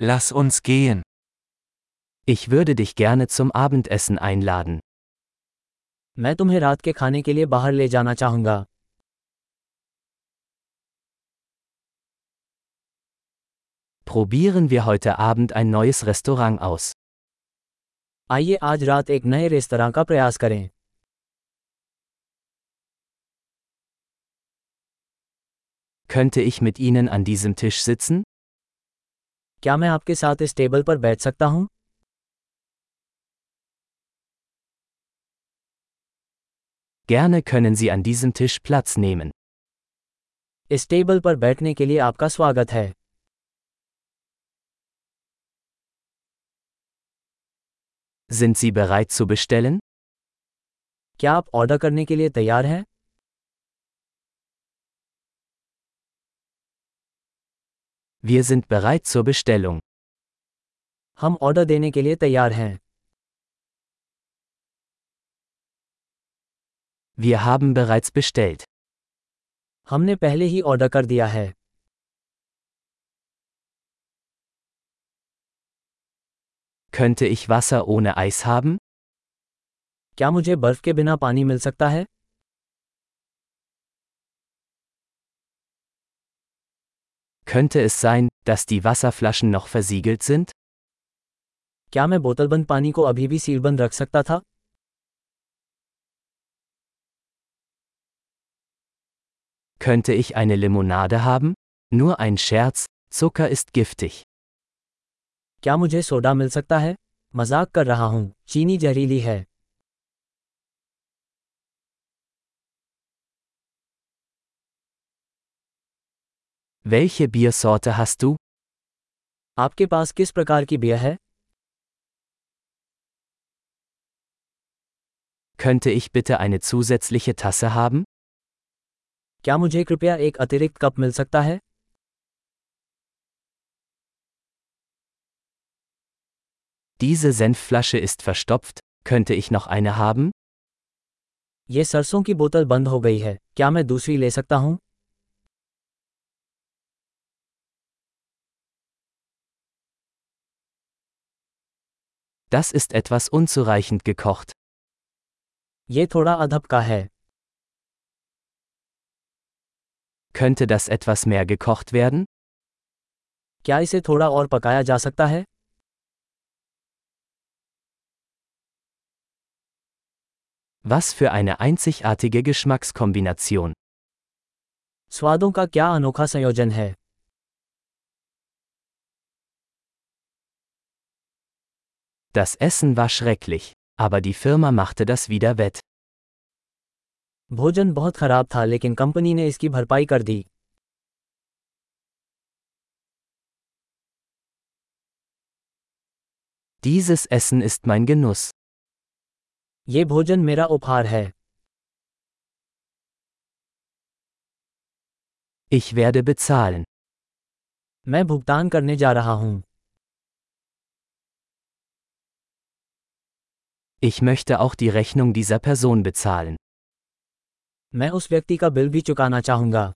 Lass uns gehen. Ich würde dich gerne zum Abendessen einladen. मैं तुम्हें रात के खाने के लिए बाहर ले जाना चाहूंगा Probieren wir heute Abend ein neues Restaurant aus. आइए आज रात एक नए रेस्तरां का प्रयास करें Könnte ich mit Ihnen an diesem Tisch sitzen? क्या मैं आपके साथ इस टेबल पर बैठ सकता हूँ Gerne können Sie an diesem Tisch Platz nehmen. इस टेबल पर बैठने के लिए आपका स्वागत है Sind Sie bereit zu bestellen? क्या आप ऑर्डर करने के लिए तैयार हैं Wir sind bereit zur Bestellung. हम ऑर्डर देने के लिए तैयार हैं Wir haben bereits bestellt. हमने पहले ही ऑर्डर कर दिया है Könnte ich Wasser ohne Eis haben? क्या मुझे बर्फ के बिना पानी मिल सकता है Könnte es sein, dass die Wasserflaschen noch versiegelt sind? क्या मैं बोतलबंद पानी को अभी भी सीलबंद रख सकता था Könnte ich eine Limonade haben? Nur ein Scherz, Zucker ist giftig. क्या मुझे सोडा मिल सकता है मजाक कर रहा हूँ चीनी जहरीली है Welche Biersorte hast du? आपके पास किस प्रकार की बियर है Könnte ich bitte eine zusätzliche Tasse haben? क्या मुझे कृपया एक अतिरिक्त कप मिल सकता है Diese Senfflasche ist verstopft, könnte ich noch eine haben? ये सरसों की बोतल बंद हो गई है क्या मैं दूसरी ले सकता हूँ Das ist etwas unzureichend gekocht. ये थोड़ा अधब का है Könnte das etwas mehr gekocht werden? क्या इसे थोड़ा और पकाया जा सकता है Was für eine einzigartige Geschmackskombination. स्वादों का क्या अनोखा संयोजन है Das Essen war schrecklich, aber die Firma machte das wieder wett. भोजन बहुत खराब था लेकिन कंपनी ने इसकी भरपाई कर दी Dieses Essen ist mein Genuss. ये भोजन मेरा उपहार है Ich werde bezahlen. मैं भुगतान करने जा रहा हूँ Ich möchte auch die Rechnung dieser Person bezahlen. मैं उस व्यक्ति का बिल भी चुकाना चाहूंगा